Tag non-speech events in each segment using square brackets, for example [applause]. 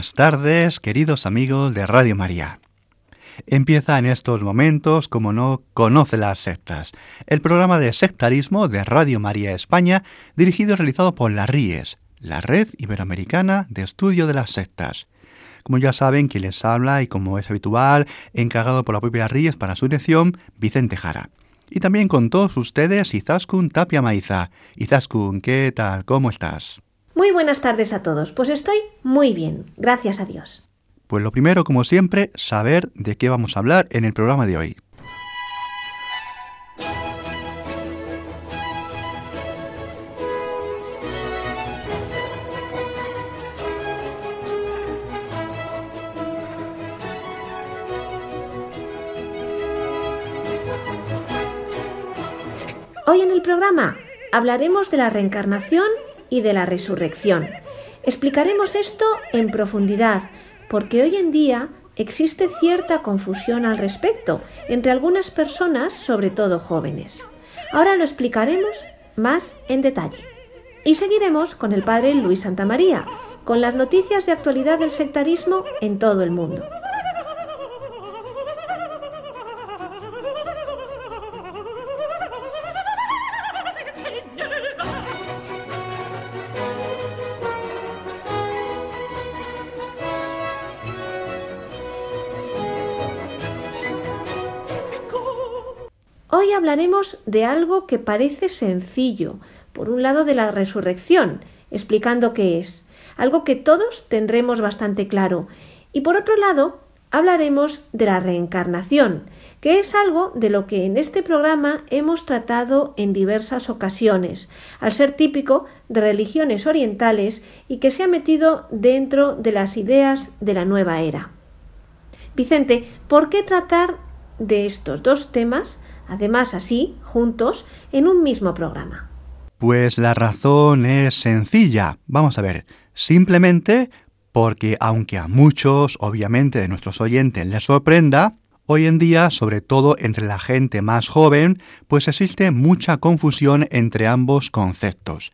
Buenas tardes, queridos amigos de Radio María. Empieza en estos momentos, como no, Conoce las sectas, el programa de sectarismo de Radio María España, dirigido y realizado por la RIES, la Red Iberoamericana de Estudio de las Sectas. Como ya saben, quien les habla y como es habitual, encargado por la propia RIES para su dirección, Vicente Jara. Y también con todos ustedes, Izaskun Tapia Maiza. Izaskun, ¿qué tal? ¿Cómo estás? Muy buenas tardes a todos. Pues estoy muy bien, gracias a Dios. Pues lo primero, como siempre, saber de qué vamos a hablar en el programa de hoy. Hoy en el programa hablaremos de la reencarnación y de la resurrección. Explicaremos esto en profundidad, porque hoy en día existe cierta confusión al respecto entre algunas personas, sobre todo jóvenes. Ahora lo explicaremos más en detalle. Y seguiremos con el padre Luis Santamaría, con las noticias de actualidad del sectarismo en todo el mundo. Hablaremos de algo que parece sencillo, por un lado de la resurrección, explicando qué es, algo que todos tendremos bastante claro, y por otro lado hablaremos de la reencarnación, que es algo de lo que en este programa hemos tratado en diversas ocasiones, al ser típico de religiones orientales y que se ha metido dentro de las ideas de la nueva era. Vicente, ¿por qué tratar de estos dos temas además así, juntos, en un mismo programa? Pues la razón es sencilla. Vamos a ver, simplemente porque aunque a muchos, obviamente, de nuestros oyentes les sorprenda, hoy en día, sobre todo entre la gente más joven, pues existe mucha confusión entre ambos conceptos.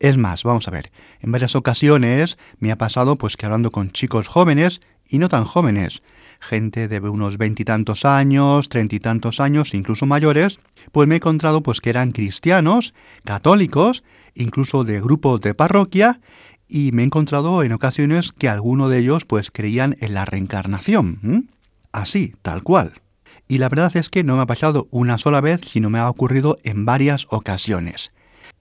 Es más, vamos a ver, en varias ocasiones me ha pasado pues que hablando con chicos jóvenes y no tan jóvenes, gente de unos veintitantos años, treinta y tantos años, incluso mayores, pues me he encontrado pues que eran cristianos, católicos, incluso de grupos de parroquia, y me he encontrado en ocasiones que alguno de ellos pues creían en la reencarnación. Así, tal cual. Y la verdad es que no me ha pasado una sola vez, sino me ha ocurrido en varias ocasiones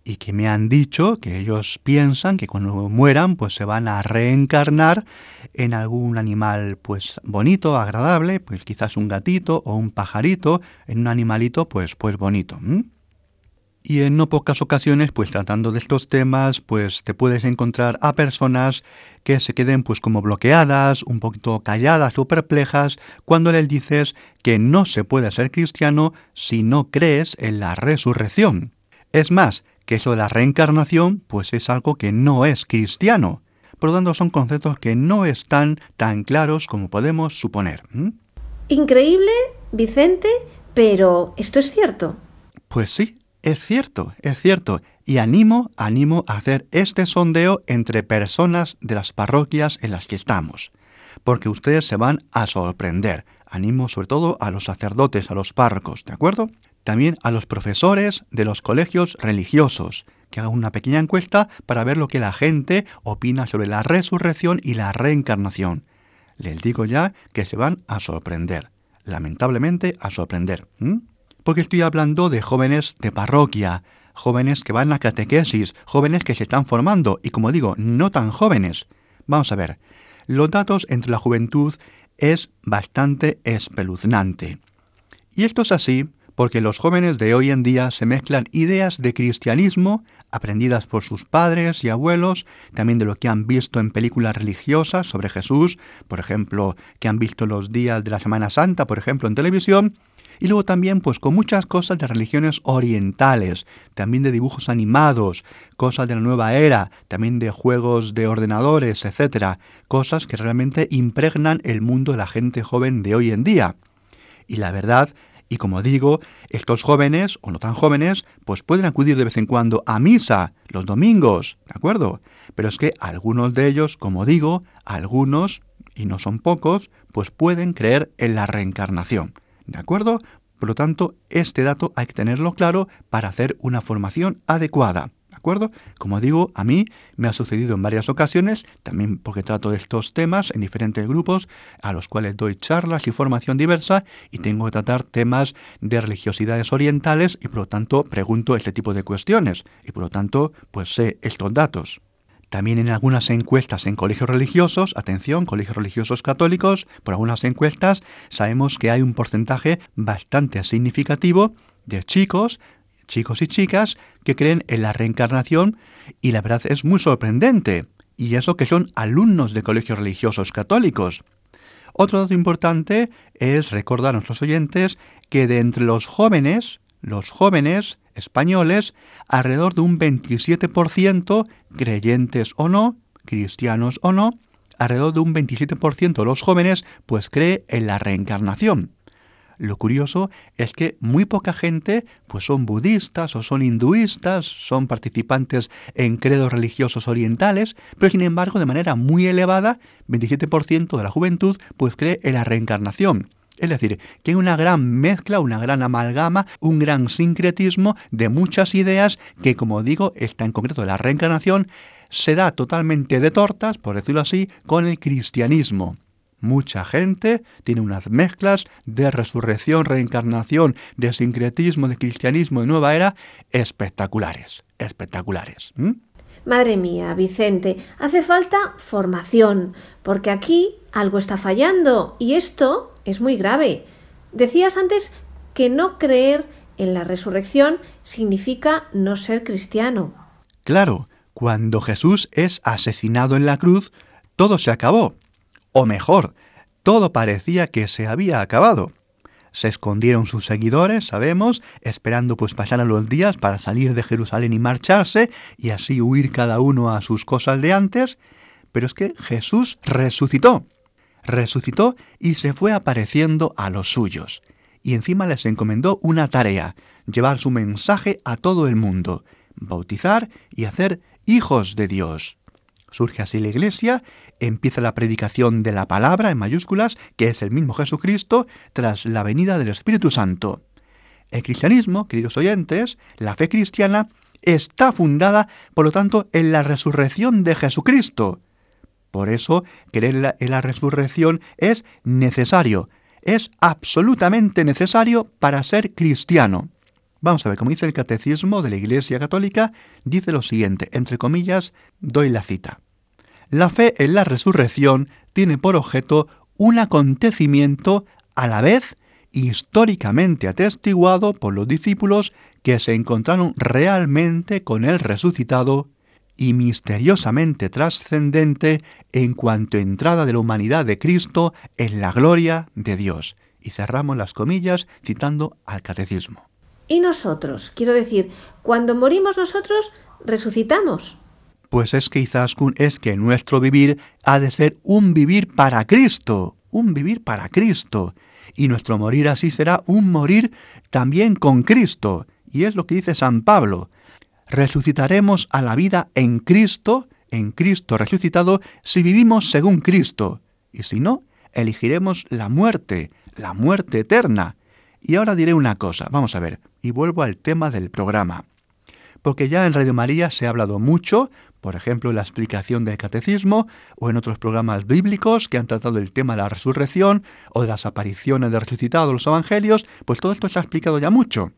y que me han dicho que ellos piensan que cuando mueran pues se van a reencarnar en algún animal pues bonito, agradable, pues quizás un gatito o un pajarito, en un animalito pues pues bonito. Y en no pocas ocasiones, pues tratando de estos temas, pues te puedes encontrar a personas que se queden pues como bloqueadas, un poquito calladas o perplejas, cuando les dices que no se puede ser cristiano si no crees en la resurrección. Es más, que eso de la reencarnación pues es algo que no es cristiano. Por lo tanto, son conceptos que no están tan claros como podemos suponer. Increíble, Vicente, pero ¿esto es cierto? Pues sí, es cierto, es cierto. Y animo, animo a hacer este sondeo entre personas de las parroquias en las que estamos. Porque ustedes se van a sorprender. Animo sobre todo a los sacerdotes, a los párrocos, ¿de acuerdo? También a los profesores de los colegios religiosos, que hagan una pequeña encuesta para ver lo que la gente opina sobre la resurrección y la reencarnación. Les digo ya que se van a sorprender, lamentablemente a sorprender. Porque estoy hablando de jóvenes de parroquia, jóvenes que van a catequesis, jóvenes que se están formando y como digo, no tan jóvenes. Vamos a ver, los datos entre la juventud es bastante espeluznante. Y esto es así porque los jóvenes de hoy en día se mezclan ideas de cristianismo, aprendidas por sus padres y abuelos, también de lo que han visto en películas religiosas sobre Jesús, por ejemplo, que han visto los días de la Semana Santa, por ejemplo, en televisión, y luego también pues con muchas cosas de religiones orientales, también de dibujos animados, cosas de la nueva era, también de juegos de ordenadores, etcétera, cosas que realmente impregnan el mundo de la gente joven de hoy en día. Y la verdad y como digo, estos jóvenes, o no tan jóvenes, pues pueden acudir de vez en cuando a misa los domingos, ¿de acuerdo? Pero es que algunos de ellos, como digo, algunos, y no son pocos, pues pueden creer en la reencarnación, ¿de acuerdo? Por lo tanto, este dato hay que tenerlo claro para hacer una formación adecuada Como digo, a mí me ha sucedido en varias ocasiones, también porque trato estos temas en diferentes grupos a los cuales doy charlas y formación diversa y tengo que tratar temas de religiosidades orientales y por lo tanto pregunto este tipo de cuestiones y por lo tanto pues sé estos datos. También en algunas encuestas en colegios religiosos, atención, colegios religiosos católicos, por algunas encuestas sabemos que hay un porcentaje bastante significativo de chicos chicos y chicas que creen en la reencarnación y la verdad es muy sorprendente. Y eso que son alumnos de colegios religiosos católicos. Otro dato importante es recordar a nuestros oyentes que de entre los jóvenes, los jóvenes españoles, alrededor de un 27%, creyentes o no, cristianos o no, alrededor de un 27% de los jóvenes pues cree en la reencarnación. Lo curioso es que muy poca gente pues son budistas o son hinduistas, son participantes en credos religiosos orientales, pero sin embargo de manera muy elevada, 27% de la juventud pues cree en la reencarnación. Es decir, que hay una gran mezcla, una gran amalgama, un gran sincretismo de muchas ideas que, como digo, está en concreto la reencarnación, se da totalmente de tortas, por decirlo así, con el cristianismo. Mucha gente tiene unas mezclas de resurrección, reencarnación, de sincretismo, de cristianismo de nueva era espectaculares, espectaculares. Madre mía, Vicente, hace falta formación, porque aquí algo está fallando y esto es muy grave. Decías antes que no creer en la resurrección significa no ser cristiano. Claro, cuando Jesús es asesinado en la cruz, todo se acabó. O mejor, todo parecía que se había acabado. Se escondieron sus seguidores, sabemos, esperando pues pasaran los días para salir de Jerusalén y marcharse, y así huir cada uno a sus cosas de antes, pero es que Jesús resucitó. Resucitó y se fue apareciendo a los suyos. Y encima les encomendó una tarea, llevar su mensaje a todo el mundo, bautizar y hacer hijos de Dios. Surge así la Iglesia empieza la predicación de la palabra en mayúsculas, que es el mismo Jesucristo, tras la venida del Espíritu Santo. El cristianismo, queridos oyentes, la fe cristiana, está fundada, por lo tanto, en la resurrección de Jesucristo. Por eso, creer en la resurrección es necesario, es absolutamente necesario para ser cristiano. Vamos a ver, como dice el Catecismo de la Iglesia Católica, dice lo siguiente, entre comillas, doy la cita. La fe en la resurrección tiene por objeto un acontecimiento a la vez históricamente atestiguado por los discípulos que se encontraron realmente con el resucitado y misteriosamente trascendente en cuanto a entrada de la humanidad de Cristo en la gloria de Dios. Y cerramos las comillas citando al catecismo. ¿Y nosotros? Quiero decir, cuando morimos nosotros, resucitamos. Pues es que Izaskun es que nuestro vivir ha de ser un vivir para Cristo, un vivir para Cristo. Y nuestro morir así será un morir también con Cristo. Y es lo que dice San Pablo. Resucitaremos a la vida en Cristo, en Cristo resucitado, si vivimos según Cristo. Y si no, elegiremos la muerte, la muerte eterna. Y ahora diré una cosa, vamos a ver, y vuelvo al tema del programa. Porque ya en Radio María se ha hablado mucho por ejemplo, en la explicación del catecismo o en otros programas bíblicos que han tratado el tema de la resurrección o de las apariciones de resucitados los evangelios, pues todo esto se ha explicado ya mucho.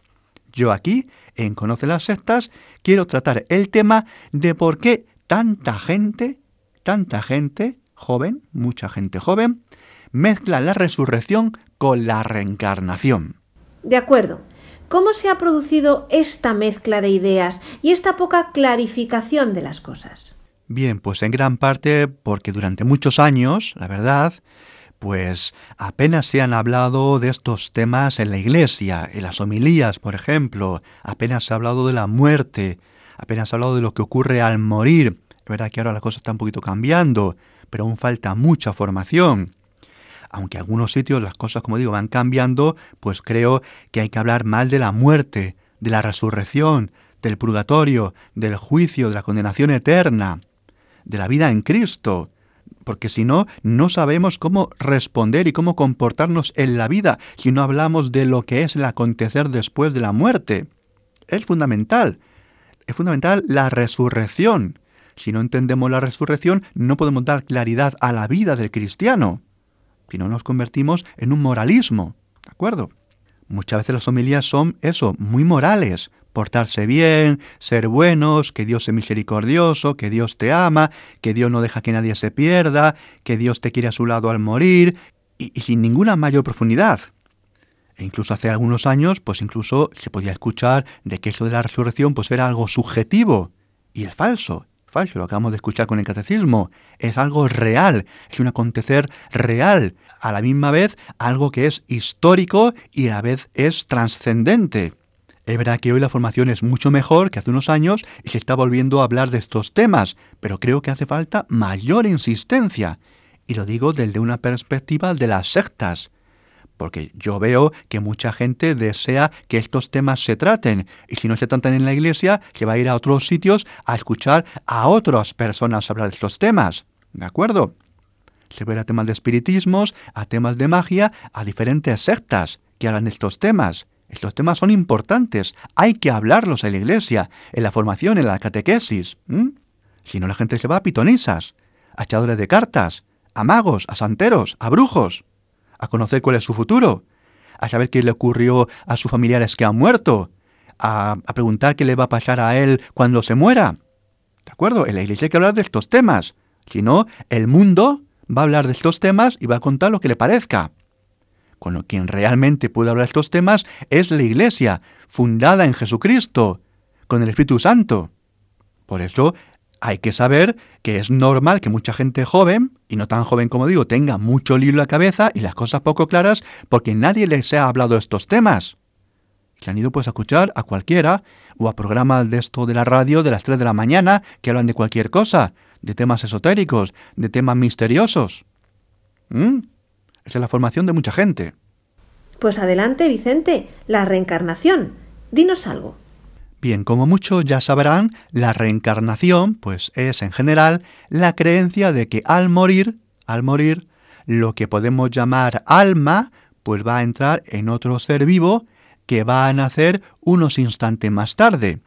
Yo aquí, en Conoce las sectas, quiero tratar el tema de por qué tanta gente, tanta gente joven, mucha gente joven, mezcla la resurrección con la reencarnación. De acuerdo. ¿Cómo se ha producido esta mezcla de ideas y esta poca clarificación de las cosas? Bien, pues en gran parte porque durante muchos años, la verdad, pues apenas se han hablado de estos temas en la iglesia, en las homilías, por ejemplo, apenas se ha hablado de la muerte, apenas se ha hablado de lo que ocurre al morir. Es verdad que ahora la cosa está un poquito cambiando, pero aún falta mucha formación. Aunque en algunos sitios las cosas, como digo, van cambiando, pues creo que hay que hablar mal de la muerte, de la resurrección, del purgatorio, del juicio, de la condenación eterna, de la vida en Cristo porque si no, no sabemos cómo responder y cómo comportarnos en la vida si no hablamos de lo que es el acontecer después de la muerte. Es fundamental. Es fundamental la resurrección. Si no entendemos la resurrección, no podemos dar claridad a la vida del cristiano. Si no nos convertimos en un moralismo. ¿De acuerdo? Muchas veces las homilías son eso, muy morales, portarse bien, ser buenos, que Dios es misericordioso, que Dios te ama, que Dios no deja que nadie se pierda, que Dios te quiere a su lado al morir, y, sin ninguna mayor profundidad. E incluso hace algunos años, pues incluso se podía escuchar de que eso de la resurrección pues era algo subjetivo, y es falso, lo acabamos de escuchar con el catecismo, es algo real, es un acontecer real, a la misma vez algo que es histórico y a la vez es trascendente. Es verdad que hoy la formación es mucho mejor que hace unos años y se está volviendo a hablar de estos temas, pero creo que hace falta mayor insistencia. Y lo digo desde una perspectiva de las sectas, porque yo veo que mucha gente desea que estos temas se traten, y si no se tratan en la iglesia, se va a ir a otros sitios a escuchar a otras personas hablar de estos temas. ¿De acuerdo? Se ve a temas de espiritismos, a temas de magia, a diferentes sectas que hablan de estos temas. Estos temas son importantes, hay que hablarlos en la iglesia, en la formación, en la catequesis. Si no, la gente se va a pitonisas, a echadores de cartas, a magos, a santeros, a brujos, a conocer cuál es su futuro, a saber qué le ocurrió a sus familiares que han muerto, a, preguntar qué le va a pasar a él cuando se muera. ¿De acuerdo? En la iglesia hay que hablar de estos temas. Si no, el mundo va a hablar de estos temas y va a contar lo que le parezca con quien realmente puede hablar estos temas es la Iglesia, fundada en Jesucristo, con el Espíritu Santo. Por eso hay que saber que es normal que mucha gente joven, y no tan joven como digo, tenga mucho lío en la cabeza y las cosas poco claras porque nadie les ha hablado de estos temas. Se han ido pues a escuchar a cualquiera o a programas de esto de la radio de las 3 de la mañana que hablan de cualquier cosa, de temas esotéricos, de temas misteriosos. ¿Mm? Esa es la formación de mucha gente. Pues adelante, Vicente, la reencarnación. Dinos algo. Bien, como muchos ya sabrán, la reencarnación, pues es en general la creencia de que al morir, al morir, lo que podemos llamar alma, pues va a entrar en otro ser vivo que va a nacer unos instantes más tarde.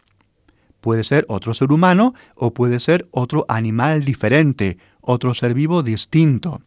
Puede ser otro ser humano o puede ser otro animal diferente, otro ser vivo distinto.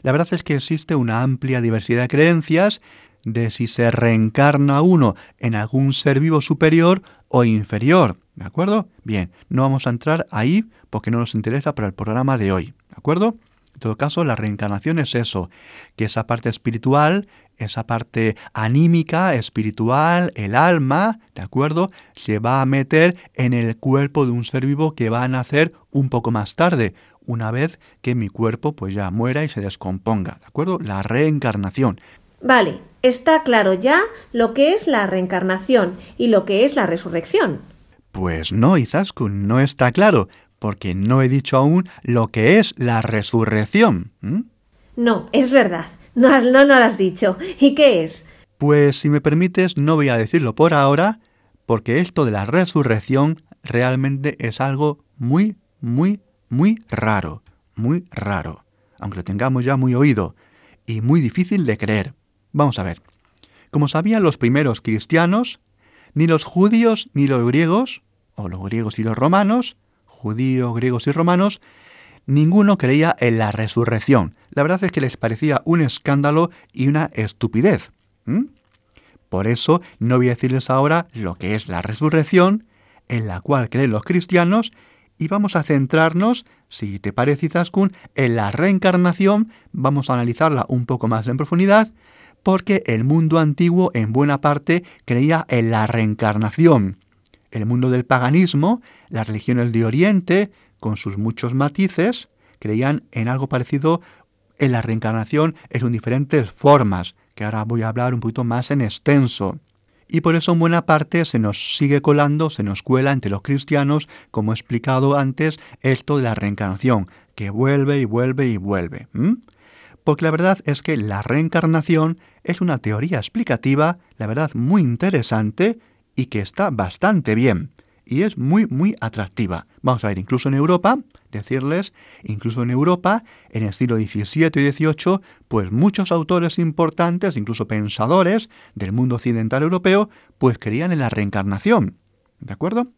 La verdad es que existe una amplia diversidad de creencias de si se reencarna uno en algún ser vivo superior o inferior. ¿De acuerdo? Bien, no vamos a entrar ahí porque no nos interesa para el programa de hoy. ¿De acuerdo? En todo caso, la reencarnación es eso, que esa parte espiritual, esa parte anímica, espiritual, el alma, ¿de acuerdo? Se va a meter en el cuerpo de un ser vivo que va a nacer un poco más tarde, una vez que mi cuerpo pues ya muera y se descomponga, ¿de acuerdo? La reencarnación. Vale, está claro ya lo que es la reencarnación y lo que es la resurrección. Pues no, Izaskun, no está claro, porque no he dicho aún lo que es la resurrección. No, es verdad. No, no, no lo has dicho. ¿Y qué es? Pues si me permites, no voy a decirlo por ahora, porque esto de la resurrección realmente es algo muy, muy, muy raro, muy raro, aunque lo tengamos ya muy oído, y muy difícil de creer. Vamos a ver. Como sabían los primeros cristianos, ni los judíos ni los griegos, o los griegos y los romanos, judíos, griegos y romanos, ninguno creía en la resurrección. La verdad es que les parecía un escándalo y una estupidez. Por eso no voy a decirles ahora lo que es la resurrección, en la cual creen los cristianos, y vamos a centrarnos, si te parece Izaskun, en la reencarnación, vamos a analizarla un poco más en profundidad, porque el mundo antiguo en buena parte creía en la reencarnación. El mundo del paganismo, las religiones de Oriente, con sus muchos matices, creían en algo parecido en la reencarnación en diferentes formas, que ahora voy a hablar un poquito más en extenso. Y por eso en buena parte se nos sigue colando, se nos cuela entre los cristianos, como he explicado antes, esto de la reencarnación, que vuelve y vuelve y vuelve. Porque la verdad es que la reencarnación es una teoría explicativa, la verdad, muy interesante y que está bastante bien. Y es muy, muy atractiva. Vamos a ver, incluso en Europa, decirles, incluso en Europa, en el siglo XVII y XVIII, pues muchos autores importantes, incluso pensadores del mundo occidental europeo, pues creían en la reencarnación. ¿De acuerdo?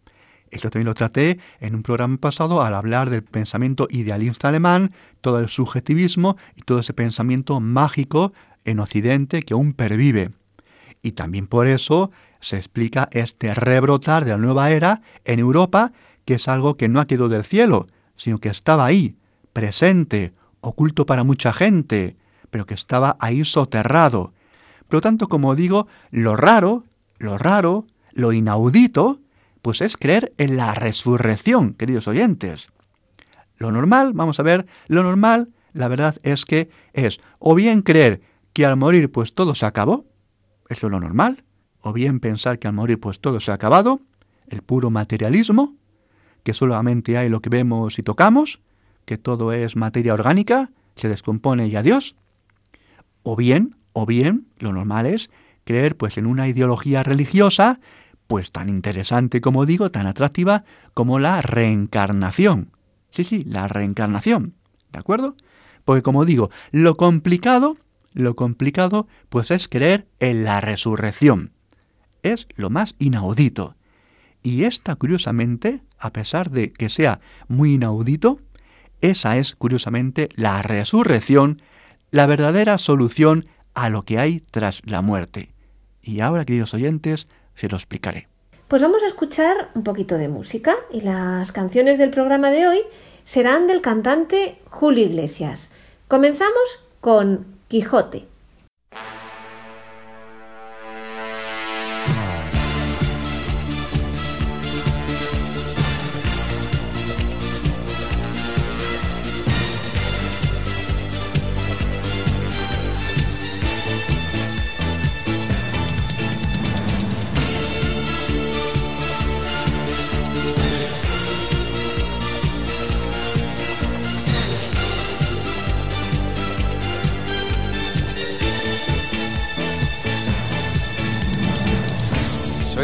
Esto también lo traté en un programa pasado al hablar del pensamiento idealista alemán, todo el subjetivismo y todo ese pensamiento mágico en Occidente que aún pervive. Y también por eso se explica este rebrotar de la nueva era en Europa, que es algo que no ha quedado del cielo, sino que estaba ahí, presente, oculto para mucha gente, pero que estaba ahí soterrado. Por lo tanto, como digo, lo raro, lo raro, lo inaudito, pues es creer en la resurrección, queridos oyentes. Lo normal, vamos a ver, lo normal, la verdad es que es o bien creer que al morir pues todo se acabó, eso es lo normal, o bien pensar que al morir pues todo se ha acabado, el puro materialismo, que solamente hay lo que vemos y tocamos, que todo es materia orgánica, se descompone y adiós, o bien, o bien, lo normal es creer pues en una ideología religiosa pues tan interesante como digo, tan atractiva como la reencarnación. Sí, sí, la reencarnación, ¿de acuerdo? Porque como digo, lo complicado, lo complicado pues es creer en la resurrección es lo más inaudito. Y esta, curiosamente, a pesar de que sea muy inaudito, esa es, curiosamente, la resurrección, la verdadera solución a lo que hay tras la muerte. Y ahora, queridos oyentes, se lo explicaré. Pues vamos a escuchar un poquito de música y las canciones del programa de hoy serán del cantante Julio Iglesias. Comenzamos con Quijote.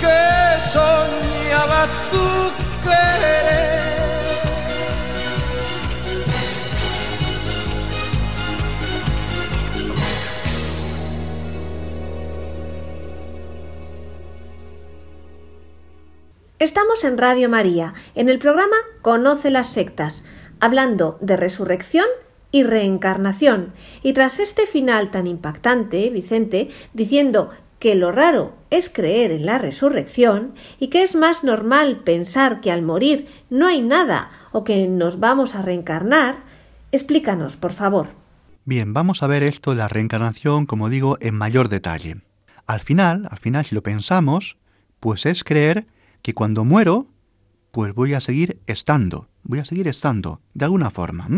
que soñaba tu querer. Estamos en Radio María, en el programa Conoce las sectas, hablando de resurrección y reencarnación. Y tras este final tan impactante, Vicente, diciendo que lo raro es creer en la resurrección y que es más normal pensar que al morir no hay nada o que nos vamos a reencarnar, explícanos, por favor. Bien, vamos a ver esto de la reencarnación, como digo, en mayor detalle. Al final, al final, si lo pensamos, pues es creer que cuando muero, pues voy a seguir estando, voy a seguir estando, de alguna forma.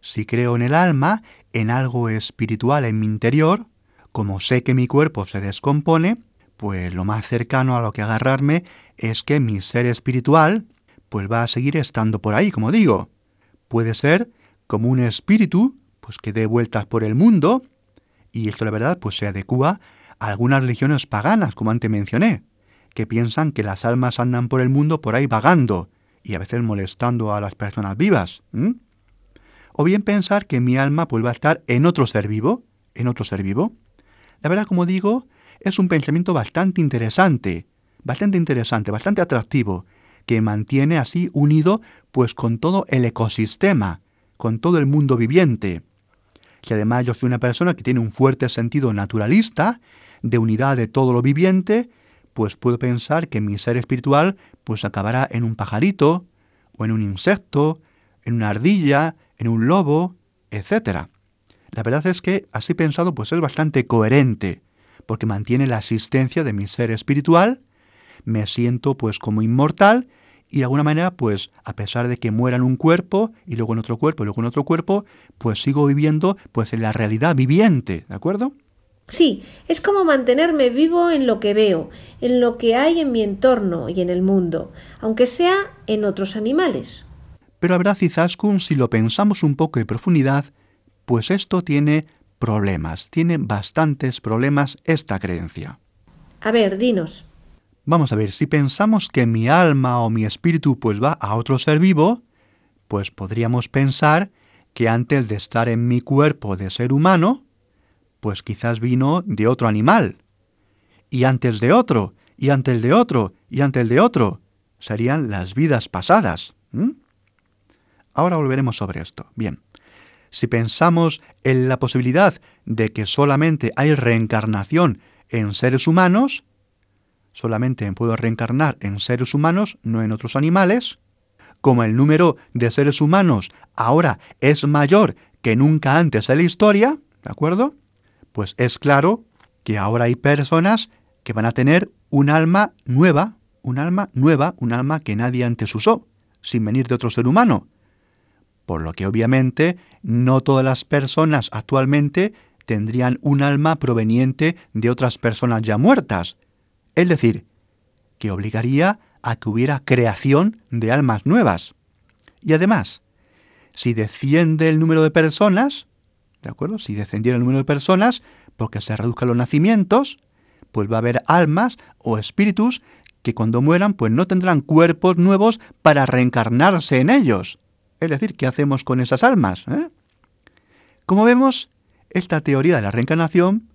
Si creo en el alma, en algo espiritual en mi interior, como sé que mi cuerpo se descompone, pues lo más cercano a lo que agarrarme es que mi ser espiritual pues va a seguir estando por ahí, como digo. Puede ser como un espíritu pues que dé vueltas por el mundo y esto la verdad pues se adecua a algunas religiones paganas, como antes mencioné, que piensan que las almas andan por el mundo por ahí vagando y a veces molestando a las personas vivas. O bien pensar que mi alma pues va a estar en otro ser vivo, en otro ser vivo. La verdad, como digo, es un pensamiento bastante interesante, bastante interesante, bastante atractivo, que mantiene así unido pues con todo el ecosistema, con todo el mundo viviente. Y además yo soy una persona que tiene un fuerte sentido naturalista, de unidad de todo lo viviente, pues puedo pensar que mi ser espiritual pues acabará en un pajarito, o en un insecto, en una ardilla, en un lobo, etc. La verdad es que, así pensado, pues es bastante coherente, porque mantiene la existencia de mi ser espiritual, me siento pues como inmortal y de alguna manera pues a pesar de que muera en un cuerpo y luego en otro cuerpo y luego en otro cuerpo, pues sigo viviendo pues en la realidad viviente, ¿de acuerdo? Sí, es como mantenerme vivo en lo que veo, en lo que hay en mi entorno y en el mundo, aunque sea en otros animales. Pero la verdad, Izaskun, si lo pensamos un poco de profundidad, pues esto tiene problemas, tiene bastantes problemas esta creencia. A ver, dinos. Vamos a ver, si pensamos que mi alma o mi espíritu pues va a otro ser vivo, pues podríamos pensar que antes de estar en mi cuerpo de ser humano, pues quizás vino de otro animal. Y antes de otro, y antes de otro, y antes de otro. Serían las vidas pasadas. Ahora volveremos sobre esto. Bien si pensamos en la posibilidad de que solamente hay reencarnación en seres humanos, solamente puedo reencarnar en seres humanos, no en otros animales, como el número de seres humanos ahora es mayor que nunca antes en la historia, ¿de acuerdo? Pues es claro que ahora hay personas que van a tener un alma nueva, un alma nueva, un alma que nadie antes usó, sin venir de otro ser humano por lo que obviamente no todas las personas actualmente tendrían un alma proveniente de otras personas ya muertas. Es decir, que obligaría a que hubiera creación de almas nuevas. Y además, si desciende el número de personas, ¿de acuerdo? Si descendiera el número de personas, porque se reduzcan los nacimientos, pues va a haber almas o espíritus que cuando mueran pues no tendrán cuerpos nuevos para reencarnarse en ellos. Es decir, ¿qué hacemos con esas almas? Eh? Como vemos, esta teoría de la reencarnación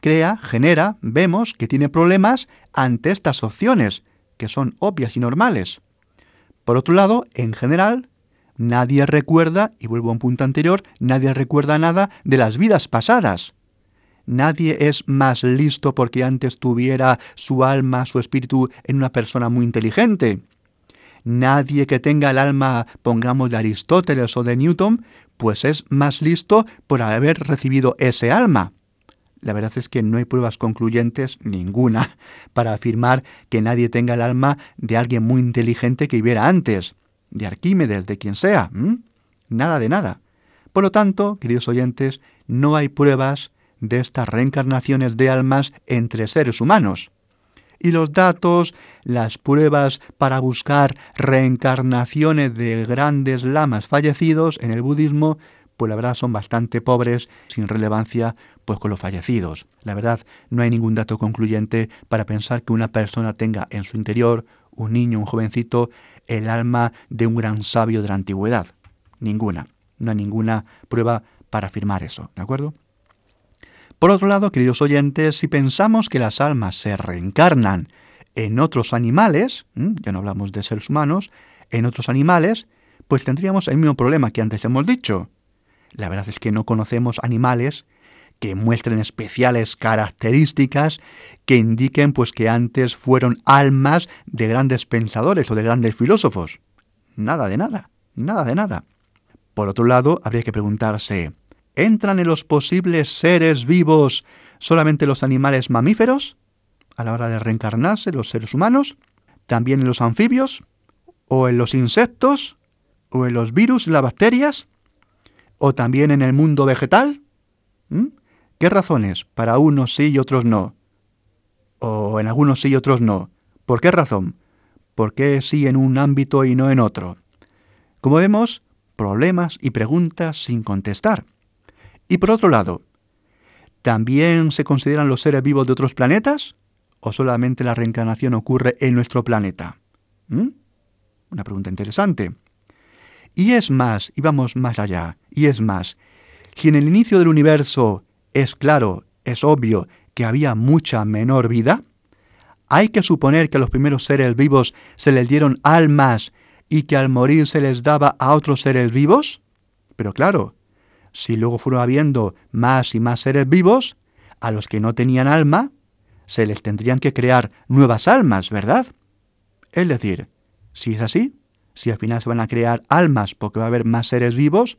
crea, genera, vemos que tiene problemas ante estas opciones, que son obvias y normales. Por otro lado, en general, nadie recuerda, y vuelvo a un punto anterior, nadie recuerda nada de las vidas pasadas. Nadie es más listo porque antes tuviera su alma, su espíritu en una persona muy inteligente. Nadie que tenga el alma, pongamos, de Aristóteles o de Newton, pues es más listo por haber recibido ese alma. La verdad es que no hay pruebas concluyentes, ninguna, [laughs] para afirmar que nadie tenga el alma de alguien muy inteligente que viviera antes, de Arquímedes, de quien sea. Nada de nada. Por lo tanto, queridos oyentes, no hay pruebas de estas reencarnaciones de almas entre seres humanos. Y los datos, las pruebas para buscar reencarnaciones de grandes lamas fallecidos en el budismo, pues la verdad son bastante pobres, sin relevancia, pues con los fallecidos. La verdad, no hay ningún dato concluyente para pensar que una persona tenga en su interior, un niño, un jovencito, el alma de un gran sabio de la antigüedad. Ninguna. No hay ninguna prueba para afirmar eso, ¿de acuerdo? Por otro lado, queridos oyentes, si pensamos que las almas se reencarnan en otros animales, ya no hablamos de seres humanos, en otros animales, pues tendríamos el mismo problema que antes hemos dicho. La verdad es que no conocemos animales que muestren especiales características que indiquen pues que antes fueron almas de grandes pensadores o de grandes filósofos. Nada de nada, nada de nada. Por otro lado, habría que preguntarse, ¿entran en los posibles seres vivos solamente los animales mamíferos a la hora de reencarnarse los seres humanos? ¿También en los anfibios? ¿O en los insectos? ¿O en los virus y las bacterias? ¿O también en el mundo vegetal? ¿Mm? ¿Qué razones? Para unos sí y otros no. ¿O en algunos sí y otros no? ¿Por qué razón? ¿Por qué sí en un ámbito y no en otro? Como vemos, problemas y preguntas sin contestar. Y por otro lado, ¿también se consideran los seres vivos de otros planetas? ¿O solamente la reencarnación ocurre en nuestro planeta? ¿Mm? Una pregunta interesante. Y es más, y vamos más allá, y es más, si en el inicio del universo es claro, es obvio que había mucha menor vida, hay que suponer que a los primeros seres vivos se les dieron almas y que al morir se les daba a otros seres vivos? Pero claro, si luego fueron habiendo más y más seres vivos, a los que no tenían alma, se les tendrían que crear nuevas almas, ¿verdad? Es decir, si es así, si al final se van a crear almas porque va a haber más seres vivos,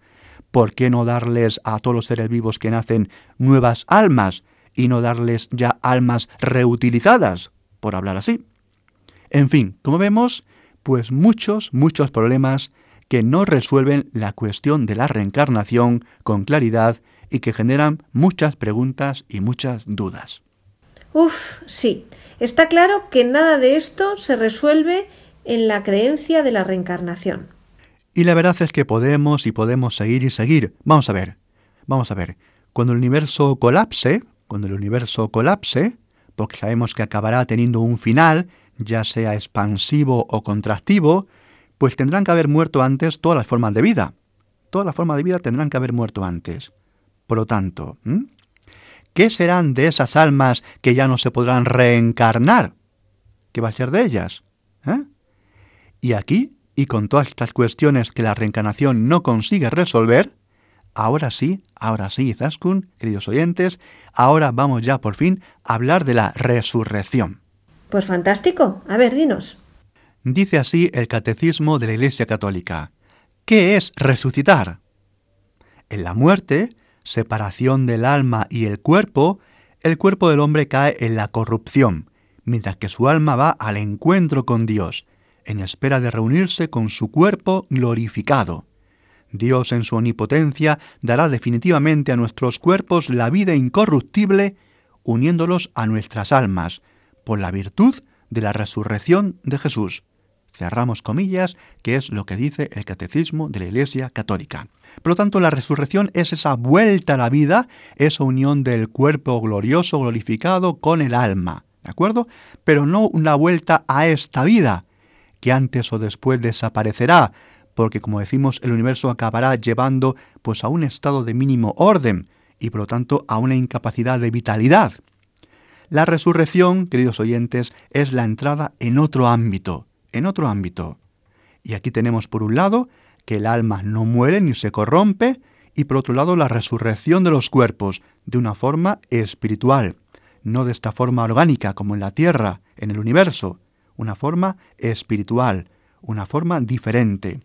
¿por qué no darles a todos los seres vivos que nacen nuevas almas y no darles ya almas reutilizadas, por hablar así? En fin, como vemos, pues muchos, muchos problemas que no resuelven la cuestión de la reencarnación con claridad y que generan muchas preguntas y muchas dudas. Uf, sí. Está claro que nada de esto se resuelve en la creencia de la reencarnación. Y la verdad es que podemos y podemos seguir y seguir. Vamos a ver, vamos a ver. Cuando el universo colapse, cuando el universo colapse, porque sabemos que acabará teniendo un final, ya sea expansivo o contractivo, pues tendrán que haber muerto antes todas las formas de vida. Todas las formas de vida tendrán que haber muerto antes. Por lo tanto, ¿qué serán de esas almas que ya no se podrán reencarnar? ¿Qué va a ser de ellas? ¿Eh? Y aquí, y con todas estas cuestiones que la reencarnación no consigue resolver, ahora sí, ahora sí, Zaskun, queridos oyentes, ahora vamos ya por fin a hablar de la resurrección. Pues fantástico. A ver, dinos. Dice así el Catecismo de la Iglesia Católica. ¿Qué es resucitar? En la muerte, separación del alma y el cuerpo, el cuerpo del hombre cae en la corrupción, mientras que su alma va al encuentro con Dios, en espera de reunirse con su cuerpo glorificado. Dios en su omnipotencia dará definitivamente a nuestros cuerpos la vida incorruptible, uniéndolos a nuestras almas, por la virtud de la resurrección de Jesús. Cerramos comillas, que es lo que dice el Catecismo de la Iglesia Católica. Por lo tanto, la resurrección es esa vuelta a la vida, esa unión del cuerpo glorioso, glorificado, con el alma. ¿de acuerdo? Pero no una vuelta a esta vida, que antes o después desaparecerá, porque como decimos, el universo acabará llevando pues a un estado de mínimo orden y por lo tanto a una incapacidad de vitalidad. La resurrección, queridos oyentes, es la entrada en otro ámbito, en otro ámbito. Y aquí tenemos por un lado que el alma no muere ni se corrompe, y por otro lado la resurrección de los cuerpos de una forma espiritual, no de esta forma orgánica como en la tierra, en el universo, una forma espiritual, una forma diferente.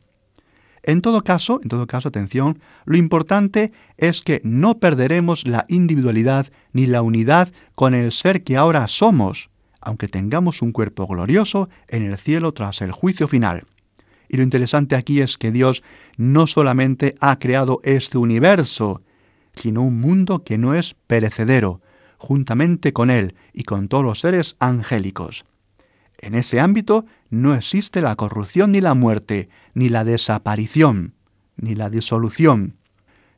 En todo caso, en todo caso, atención, lo importante es que no perderemos la individualidad ni la unidad con el ser que ahora somos, aunque tengamos un cuerpo glorioso en el cielo tras el juicio final. Y lo interesante aquí es que Dios no solamente ha creado este universo, sino un mundo que no es perecedero, juntamente con Él y con todos los seres angélicos. En ese ámbito no existe la corrupción ni la muerte, ni la desaparición, ni la disolución.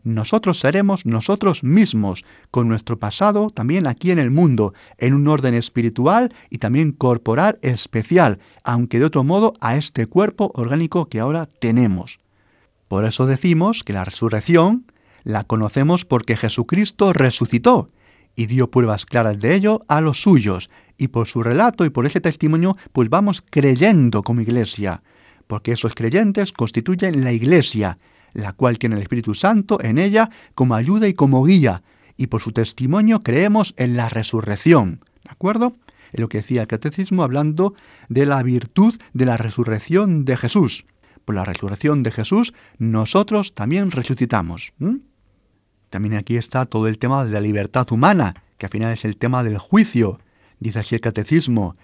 Nosotros seremos nosotros mismos, con nuestro pasado también aquí en el mundo, en un orden espiritual y también corporal especial, aunque de otro modo a este cuerpo orgánico que ahora tenemos. Por eso decimos que la resurrección la conocemos porque Jesucristo resucitó y dio pruebas claras de ello a los suyos, y por su relato y por ese testimonio, pues vamos creyendo como iglesia, porque esos creyentes constituyen la iglesia, la cual tiene el Espíritu Santo en ella como ayuda y como guía, y por su testimonio creemos en la resurrección. ¿De acuerdo? Es lo que decía el catecismo hablando de la virtud de la resurrección de Jesús. Por la resurrección de Jesús, nosotros también resucitamos. También aquí está todo el tema de la libertad humana, que al final es el tema del juicio. Dice así el catecismo,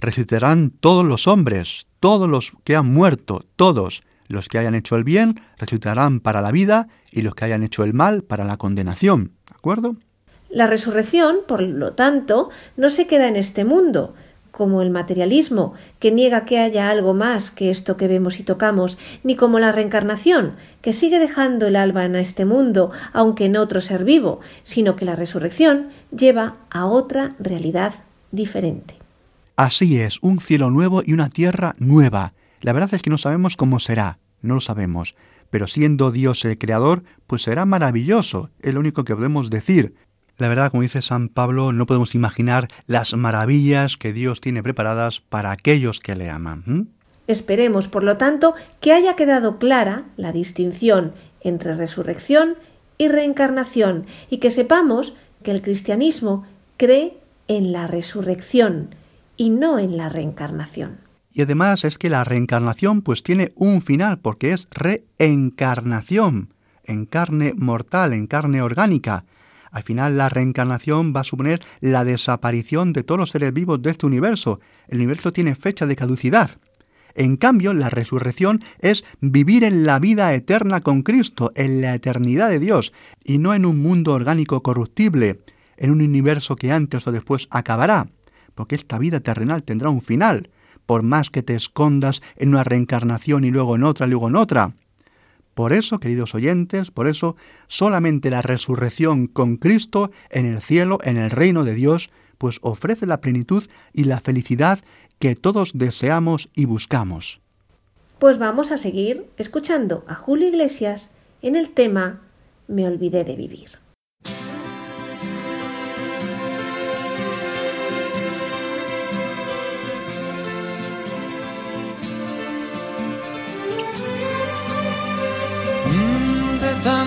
resucitarán todos los hombres, todos los que han muerto, todos los que hayan hecho el bien, resucitarán para la vida y los que hayan hecho el mal para la condenación. ¿De acuerdo? La resurrección, por lo tanto, no se queda en este mundo, como el materialismo, que niega que haya algo más que esto que vemos y tocamos, ni como la reencarnación, que sigue dejando el alma en este mundo, aunque en otro ser vivo, sino que la resurrección lleva a otra realidad diferente. Así es, un cielo nuevo y una tierra nueva. La verdad es que no sabemos cómo será, no lo sabemos, pero siendo Dios el creador, pues será maravilloso, es lo único que podemos decir. La verdad, como dice San Pablo, no podemos imaginar las maravillas que Dios tiene preparadas para aquellos que le aman. Esperemos, por lo tanto, que haya quedado clara la distinción entre resurrección y reencarnación y que sepamos que el cristianismo cree en la resurrección y no en la reencarnación. Y además es que la reencarnación pues tiene un final porque es reencarnación en carne mortal, en carne orgánica. Al final la reencarnación va a suponer la desaparición de todos los seres vivos de este universo. El universo tiene fecha de caducidad. En cambio, la resurrección es vivir en la vida eterna con Cristo, en la eternidad de Dios, y no en un mundo orgánico corruptible, en un universo que antes o después acabará, porque esta vida terrenal tendrá un final, por más que te escondas en una reencarnación y luego en otra, luego en otra. Por eso, queridos oyentes, por eso solamente la resurrección con Cristo en el cielo, en el reino de Dios, pues ofrece la plenitud y la felicidad que todos deseamos y buscamos. Pues vamos a seguir escuchando a Julio Iglesias en el tema Me olvidé de vivir.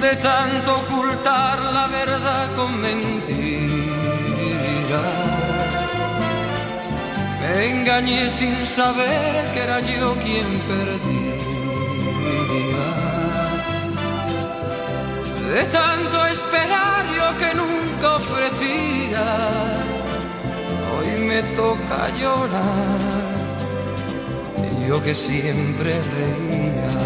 De tanto ocultar la verdad con mentiras. Me engañé sin saber que era yo quien perdía. De tanto esperar yo que nunca ofrecía, hoy me toca llorar. Yo que siempre reía,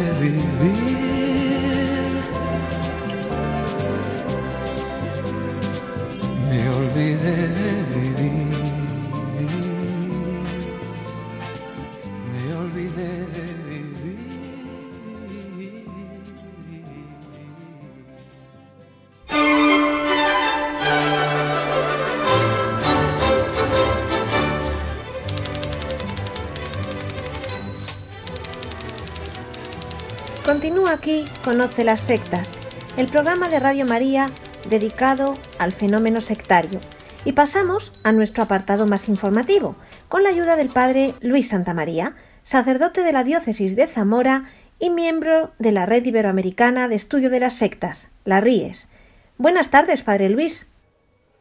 Conoce las sectas, el programa de Radio María dedicado al fenómeno sectario. Y pasamos a nuestro apartado más informativo, con la ayuda del padre Luis Santamaría, sacerdote de la diócesis de Zamora y miembro de la Red Iberoamericana de Estudio de las Sectas, la RIES. Buenas tardes, padre Luis.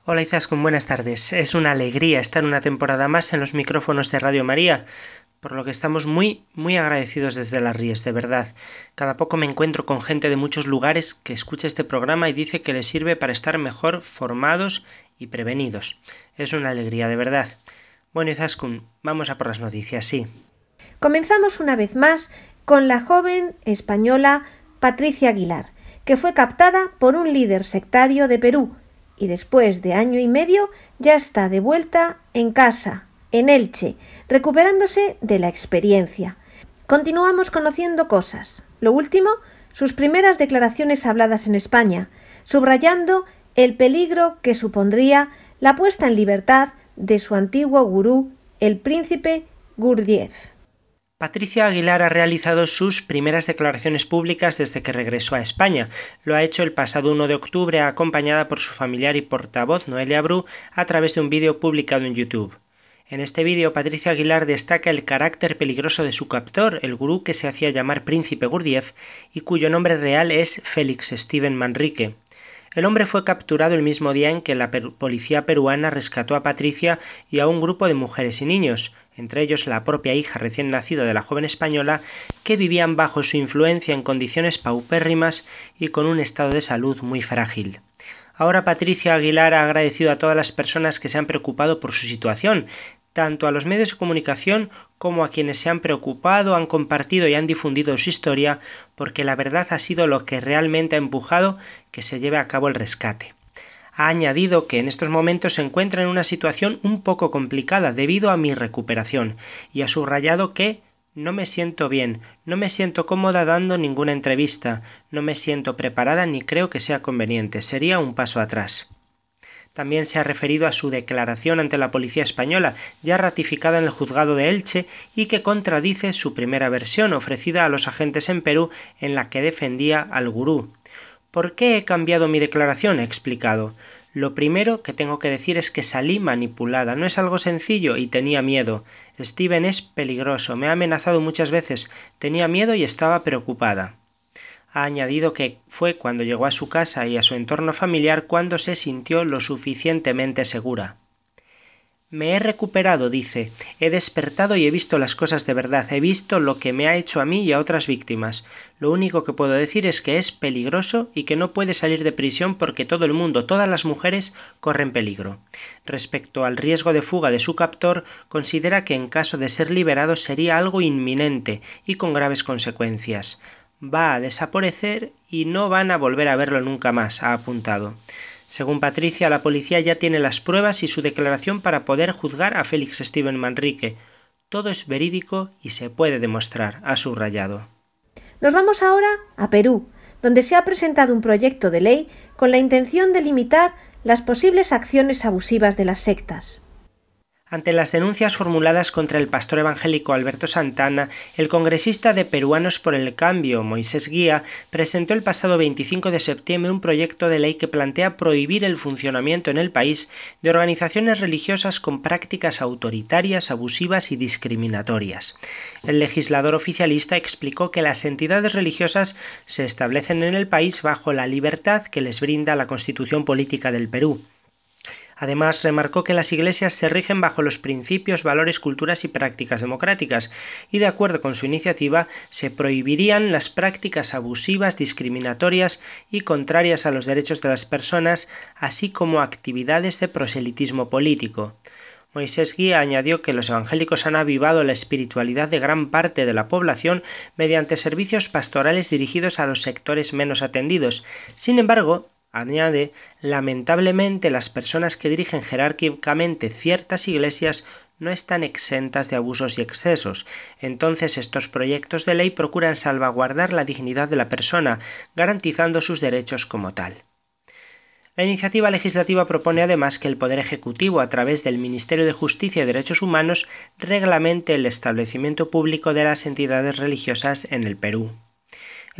Hola Izaskun, buenas tardes. Es una alegría estar una temporada más en los micrófonos de Radio María, por lo que estamos muy, muy agradecidos desde las Ríes, de verdad. Cada poco me encuentro con gente de muchos lugares que escucha este programa y dice que les sirve para estar mejor formados y prevenidos. Es una alegría, de verdad. Bueno, Izaskun, vamos a por las noticias, sí. Comenzamos una vez más con la joven española Patricia Aguilar, que fue captada por un líder sectario de Perú y después de año y medio ya está de vuelta en casa, en Elche, recuperándose de la experiencia. Continuamos conociendo cosas. Lo último, sus primeras declaraciones habladas en España, subrayando el peligro que supondría la puesta en libertad de su antiguo gurú, el príncipe Gurdjieff. Patricia Aguilar ha realizado sus primeras declaraciones públicas desde que regresó a España. Lo ha hecho el pasado 1 de octubre acompañada por su familiar y portavoz Noelia Bru a través de un vídeo publicado en YouTube. En este vídeo, Patricia Aguilar destaca el carácter peligroso de su captor, el gurú que se hacía llamar Príncipe Gurdjieff y cuyo nombre real es Félix Steven Manrique. El hombre fue capturado el mismo día en que la policía peruana rescató a Patricia y a un grupo de mujeres y niños, entre ellos la propia hija recién nacida de la joven española, que vivían bajo su influencia en condiciones paupérrimas y con un estado de salud muy frágil. Ahora Patricia Aguilar ha agradecido a todas las personas que se han preocupado por su situación, tanto a los medios de comunicación como a quienes se han preocupado, han compartido y han difundido su historia, porque la verdad ha sido lo que realmente ha empujado que se lleve a cabo el rescate. Ha añadido que en estos momentos se encuentra en una situación un poco complicada debido a mi recuperación y ha subrayado que no me siento bien, no me siento cómoda dando ninguna entrevista, no me siento preparada ni creo que sea conveniente, sería un paso atrás. También se ha referido a su declaración ante la policía española, ya ratificada en el juzgado de Elche, y que contradice su primera versión ofrecida a los agentes en Perú en la que defendía al gurú. ¿Por qué he cambiado mi declaración? he explicado. Lo primero que tengo que decir es que salí manipulada. No es algo sencillo y tenía miedo. Steven es peligroso. Me ha amenazado muchas veces. Tenía miedo y estaba preocupada ha añadido que fue cuando llegó a su casa y a su entorno familiar cuando se sintió lo suficientemente segura. Me he recuperado, dice, he despertado y he visto las cosas de verdad, he visto lo que me ha hecho a mí y a otras víctimas. Lo único que puedo decir es que es peligroso y que no puede salir de prisión porque todo el mundo, todas las mujeres, corren peligro. Respecto al riesgo de fuga de su captor, considera que en caso de ser liberado sería algo inminente y con graves consecuencias va a desaparecer y no van a volver a verlo nunca más, ha apuntado. Según Patricia, la policía ya tiene las pruebas y su declaración para poder juzgar a Félix Steven Manrique. Todo es verídico y se puede demostrar, ha subrayado. Nos vamos ahora a Perú, donde se ha presentado un proyecto de ley con la intención de limitar las posibles acciones abusivas de las sectas. Ante las denuncias formuladas contra el pastor evangélico Alberto Santana, el congresista de Peruanos por el Cambio, Moisés Guía, presentó el pasado 25 de septiembre un proyecto de ley que plantea prohibir el funcionamiento en el país de organizaciones religiosas con prácticas autoritarias, abusivas y discriminatorias. El legislador oficialista explicó que las entidades religiosas se establecen en el país bajo la libertad que les brinda la Constitución Política del Perú. Además, remarcó que las iglesias se rigen bajo los principios, valores, culturas y prácticas democráticas, y de acuerdo con su iniciativa, se prohibirían las prácticas abusivas, discriminatorias y contrarias a los derechos de las personas, así como actividades de proselitismo político. Moisés Guía añadió que los evangélicos han avivado la espiritualidad de gran parte de la población mediante servicios pastorales dirigidos a los sectores menos atendidos. Sin embargo, Añade, lamentablemente las personas que dirigen jerárquicamente ciertas iglesias no están exentas de abusos y excesos. Entonces estos proyectos de ley procuran salvaguardar la dignidad de la persona, garantizando sus derechos como tal. La iniciativa legislativa propone además que el Poder Ejecutivo, a través del Ministerio de Justicia y Derechos Humanos, reglamente el establecimiento público de las entidades religiosas en el Perú.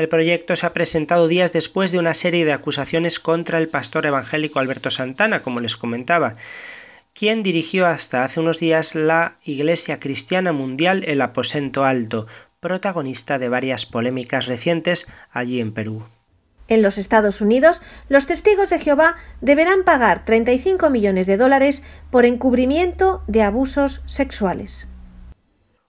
El proyecto se ha presentado días después de una serie de acusaciones contra el pastor evangélico Alberto Santana, como les comentaba, quien dirigió hasta hace unos días la Iglesia Cristiana Mundial El Aposento Alto, protagonista de varias polémicas recientes allí en Perú. En los Estados Unidos, los testigos de Jehová deberán pagar 35 millones de dólares por encubrimiento de abusos sexuales.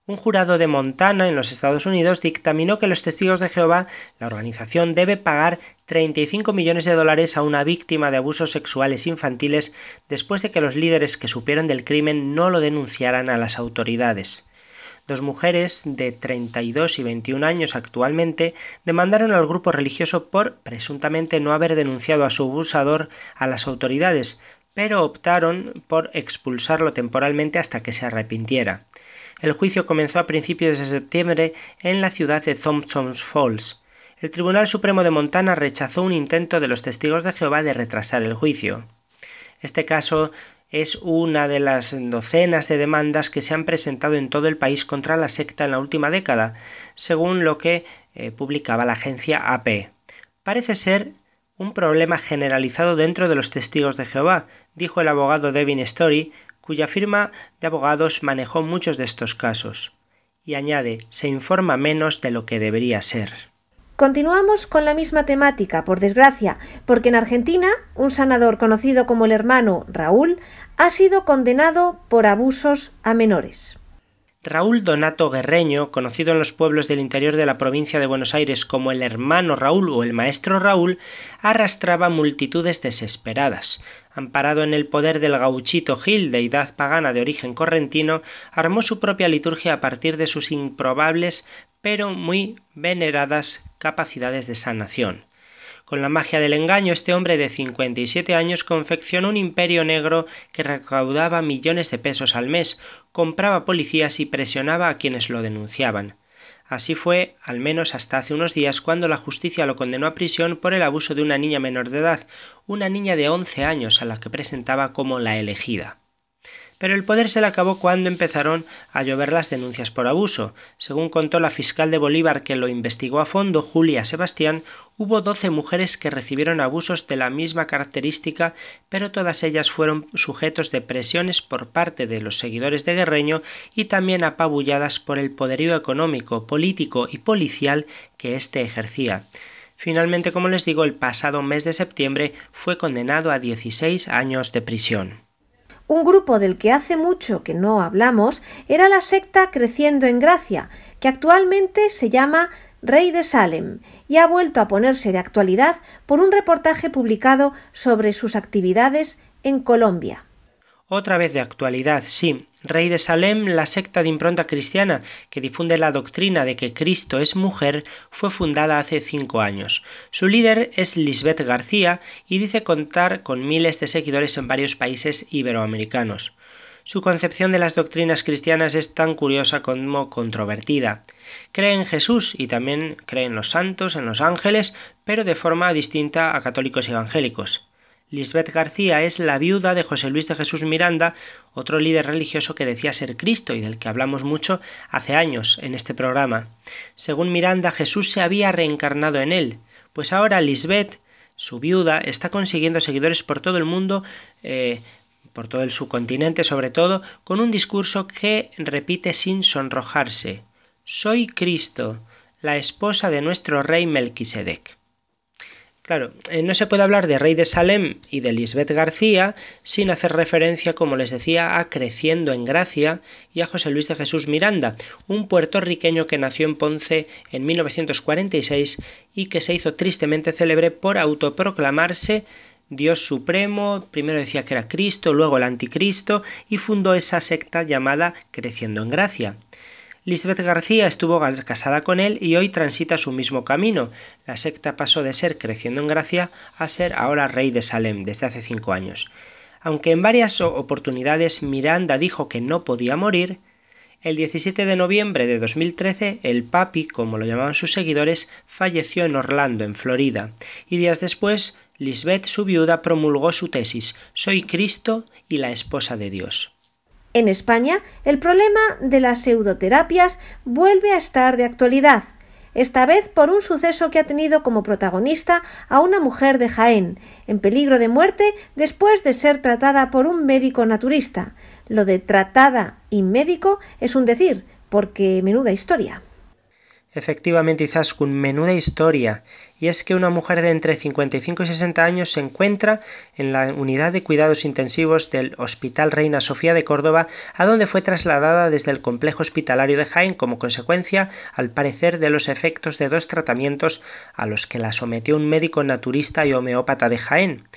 Un jurado de Montana, en los Estados Unidos, dictaminó que los testigos de Jehová, la organización, debe pagar 35 millones de dólares a una víctima de abusos sexuales infantiles después de que los líderes que supieron del crimen no lo denunciaran a las autoridades. Dos mujeres de 32 y 21 años actualmente demandaron al grupo religioso por presuntamente no haber denunciado a su abusador a las autoridades, pero optaron por expulsarlo temporalmente hasta que se arrepintiera. El juicio comenzó a principios de septiembre en la ciudad de Thompson's Falls. El Tribunal Supremo de Montana rechazó un intento de los testigos de Jehová de retrasar el juicio. Este caso es una de las docenas de demandas que se han presentado en todo el país contra la secta en la última década, según lo que eh, publicaba la agencia AP. Parece ser un problema generalizado dentro de los testigos de Jehová, dijo el abogado Devin Story, cuya firma de abogados manejó muchos de estos casos. Y añade, se informa menos de lo que debería ser. Continuamos con la misma temática, por desgracia, porque en Argentina un sanador conocido como el hermano Raúl ha sido condenado por abusos a menores. Raúl Donato Guerreño, conocido en los pueblos del interior de la provincia de Buenos Aires como el hermano Raúl o el maestro Raúl, arrastraba multitudes desesperadas. Amparado en el poder del gauchito Gil, deidad pagana de origen correntino, armó su propia liturgia a partir de sus improbables pero muy veneradas capacidades de sanación. Con la magia del engaño, este hombre de 57 años confeccionó un imperio negro que recaudaba millones de pesos al mes, compraba policías y presionaba a quienes lo denunciaban. Así fue, al menos hasta hace unos días, cuando la justicia lo condenó a prisión por el abuso de una niña menor de edad, una niña de 11 años a la que presentaba como la elegida pero el poder se le acabó cuando empezaron a llover las denuncias por abuso. Según contó la fiscal de Bolívar que lo investigó a fondo, Julia Sebastián, hubo doce mujeres que recibieron abusos de la misma característica, pero todas ellas fueron sujetos de presiones por parte de los seguidores de Guerreño y también apabulladas por el poderío económico, político y policial que éste ejercía. Finalmente, como les digo, el pasado mes de septiembre fue condenado a 16 años de prisión. Un grupo del que hace mucho que no hablamos era la secta Creciendo en Gracia, que actualmente se llama Rey de Salem y ha vuelto a ponerse de actualidad por un reportaje publicado sobre sus actividades en Colombia. Otra vez de actualidad, sí. Rey de Salem, la secta de impronta cristiana que difunde la doctrina de que Cristo es mujer, fue fundada hace cinco años. Su líder es Lisbeth García y dice contar con miles de seguidores en varios países iberoamericanos. Su concepción de las doctrinas cristianas es tan curiosa como controvertida. Cree en Jesús y también cree en los santos, en los ángeles, pero de forma distinta a católicos evangélicos. Lisbeth García es la viuda de José Luis de Jesús Miranda, otro líder religioso que decía ser Cristo y del que hablamos mucho hace años en este programa. Según Miranda, Jesús se había reencarnado en él, pues ahora Lisbeth, su viuda, está consiguiendo seguidores por todo el mundo, eh, por todo el subcontinente sobre todo, con un discurso que repite sin sonrojarse. Soy Cristo, la esposa de nuestro rey Melquisedec. Claro, eh, no se puede hablar de Rey de Salem y de Lisbeth García sin hacer referencia, como les decía, a Creciendo en Gracia y a José Luis de Jesús Miranda, un puertorriqueño que nació en Ponce en 1946 y que se hizo tristemente célebre por autoproclamarse Dios Supremo, primero decía que era Cristo, luego el Anticristo, y fundó esa secta llamada Creciendo en Gracia. Lisbeth García estuvo casada con él y hoy transita su mismo camino. La secta pasó de ser creciendo en gracia a ser ahora rey de Salem desde hace cinco años. Aunque en varias oportunidades Miranda dijo que no podía morir, el 17 de noviembre de 2013 el papi, como lo llamaban sus seguidores, falleció en Orlando, en Florida, y días después Lisbeth, su viuda, promulgó su tesis Soy Cristo y la esposa de Dios. En España, el problema de las pseudoterapias vuelve a estar de actualidad, esta vez por un suceso que ha tenido como protagonista a una mujer de Jaén, en peligro de muerte después de ser tratada por un médico naturista. Lo de tratada y médico es un decir, porque menuda historia. Efectivamente, Izaskun, menuda historia. Y es que una mujer de entre 55 y 60 años se encuentra en la unidad de cuidados intensivos del Hospital Reina Sofía de Córdoba, a donde fue trasladada desde el complejo hospitalario de Jaén como consecuencia, al parecer, de los efectos de dos tratamientos a los que la sometió un médico naturista y homeópata de Jaén.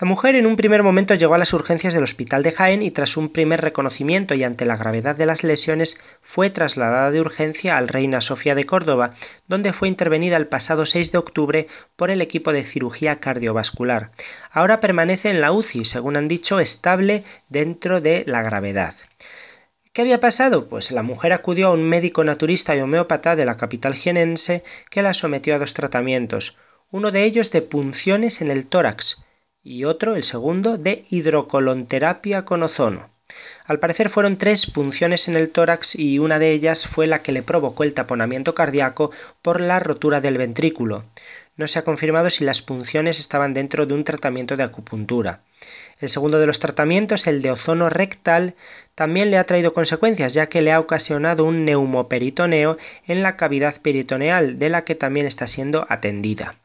La mujer en un primer momento llegó a las urgencias del hospital de Jaén y tras un primer reconocimiento y ante la gravedad de las lesiones fue trasladada de urgencia al Reina Sofía de Córdoba, donde fue intervenida el pasado 6 de octubre por el equipo de cirugía cardiovascular. Ahora permanece en la UCI, según han dicho, estable dentro de la gravedad. ¿Qué había pasado? Pues la mujer acudió a un médico naturista y homeópata de la capital jienense que la sometió a dos tratamientos, uno de ellos de punciones en el tórax, y otro, el segundo, de hidrocolonterapia con ozono. Al parecer fueron tres punciones en el tórax y una de ellas fue la que le provocó el taponamiento cardíaco por la rotura del ventrículo. No se ha confirmado si las punciones estaban dentro de un tratamiento de acupuntura. El segundo de los tratamientos, el de ozono rectal, también le ha traído consecuencias, ya que le ha ocasionado un neumoperitoneo en la cavidad peritoneal, de la que también está siendo atendida.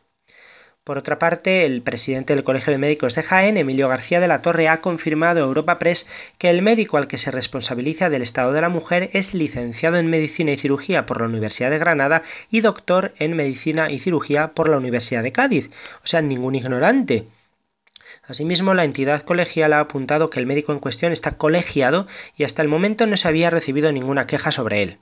Por otra parte, el presidente del Colegio de Médicos de Jaén, Emilio García de la Torre, ha confirmado a Europa Press que el médico al que se responsabiliza del estado de la mujer es licenciado en Medicina y Cirugía por la Universidad de Granada y doctor en Medicina y Cirugía por la Universidad de Cádiz. O sea, ningún ignorante. Asimismo, la entidad colegial ha apuntado que el médico en cuestión está colegiado y hasta el momento no se había recibido ninguna queja sobre él.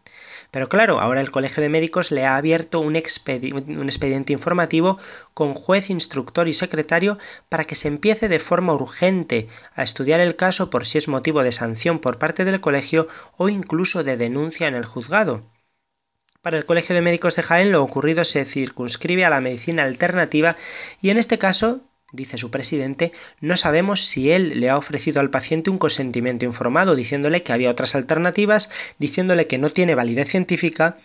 Pero claro, ahora el Colegio de Médicos le ha abierto un, expediente informativo con juez, instructor y secretario para que se empiece de forma urgente a estudiar el caso por si es motivo de sanción por parte del colegio o incluso de denuncia en el juzgado. Para el Colegio de Médicos de Jaén lo ocurrido se circunscribe a la medicina alternativa y en este caso dice su presidente, no sabemos si él le ha ofrecido al paciente un consentimiento informado, diciéndole que había otras alternativas, diciéndole que no tiene validez científica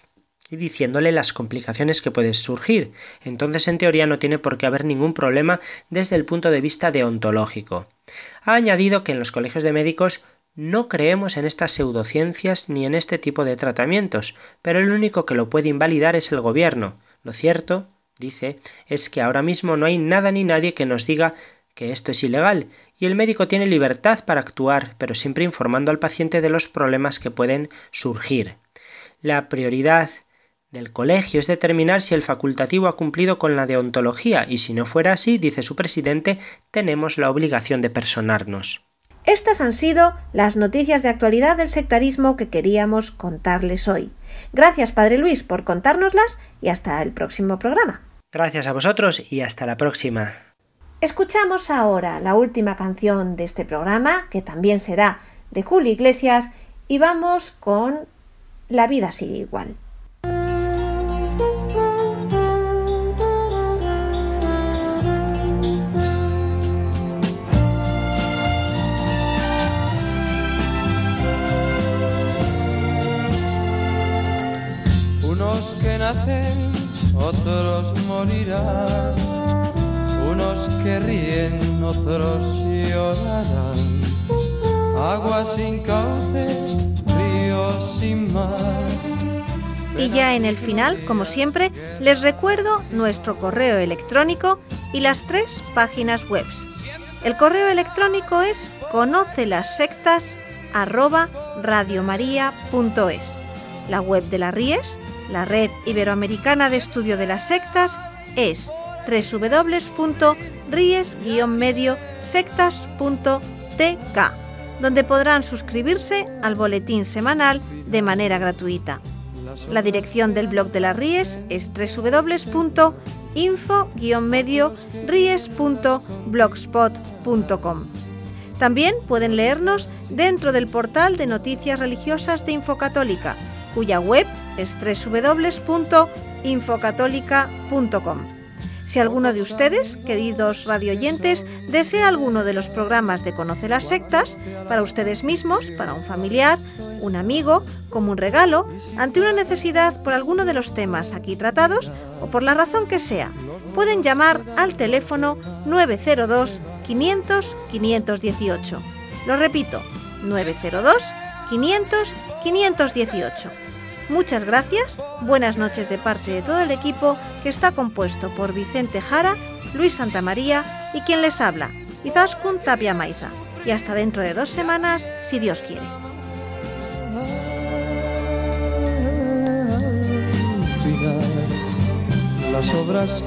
y diciéndole las complicaciones que pueden surgir. Entonces, en teoría, no tiene por qué haber ningún problema desde el punto de vista deontológico. Ha añadido que en los colegios de médicos no creemos en estas pseudociencias ni en este tipo de tratamientos, pero el único que lo puede invalidar es el gobierno. Lo cierto dice, es que ahora mismo no hay nada ni nadie que nos diga que esto es ilegal, y el médico tiene libertad para actuar, pero siempre informando al paciente de los problemas que pueden surgir. La prioridad del colegio es determinar si el facultativo ha cumplido con la deontología, y si no fuera así, dice su presidente, tenemos la obligación de personarnos. Estas han sido las noticias de actualidad del sectarismo que queríamos contarles hoy. Gracias, Padre Luis, por contárnoslas y hasta el próximo programa. Gracias a vosotros y hasta la próxima. Escuchamos ahora la última canción de este programa, que también será de Julio Iglesias, y vamos con La vida sigue igual. Unos que nacen otros morirán, unos que ríen, otros llorarán. Agua sin cauces, ríos sin mar. Y ya en el final, como siempre, les recuerdo nuestro correo electrónico y las tres páginas web. El correo electrónico es conoce las sectas La web de la Ries la red iberoamericana de estudio de las sectas es www.ries-mediosectas.tk, donde podrán suscribirse al boletín semanal de manera gratuita. La dirección del blog de las Ries es www.info-ries.blogspot.com. También pueden leernos dentro del portal de noticias religiosas de Infocatólica cuya web es www.infocatólica.com. Si alguno de ustedes, queridos radioyentes, desea alguno de los programas de Conoce las Sectas, para ustedes mismos, para un familiar, un amigo, como un regalo, ante una necesidad por alguno de los temas aquí tratados o por la razón que sea, pueden llamar al teléfono 902 500 518. Lo repito, 902 500 518. Muchas gracias, buenas noches de parte de todo el equipo que está compuesto por Vicente Jara, Luis Santamaría y quien les habla, Izaskun Tapia Maiza. Y hasta dentro de dos semanas, si Dios quiere. Las obras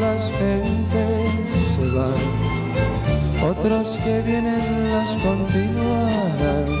las gentes se que vienen las continuarán.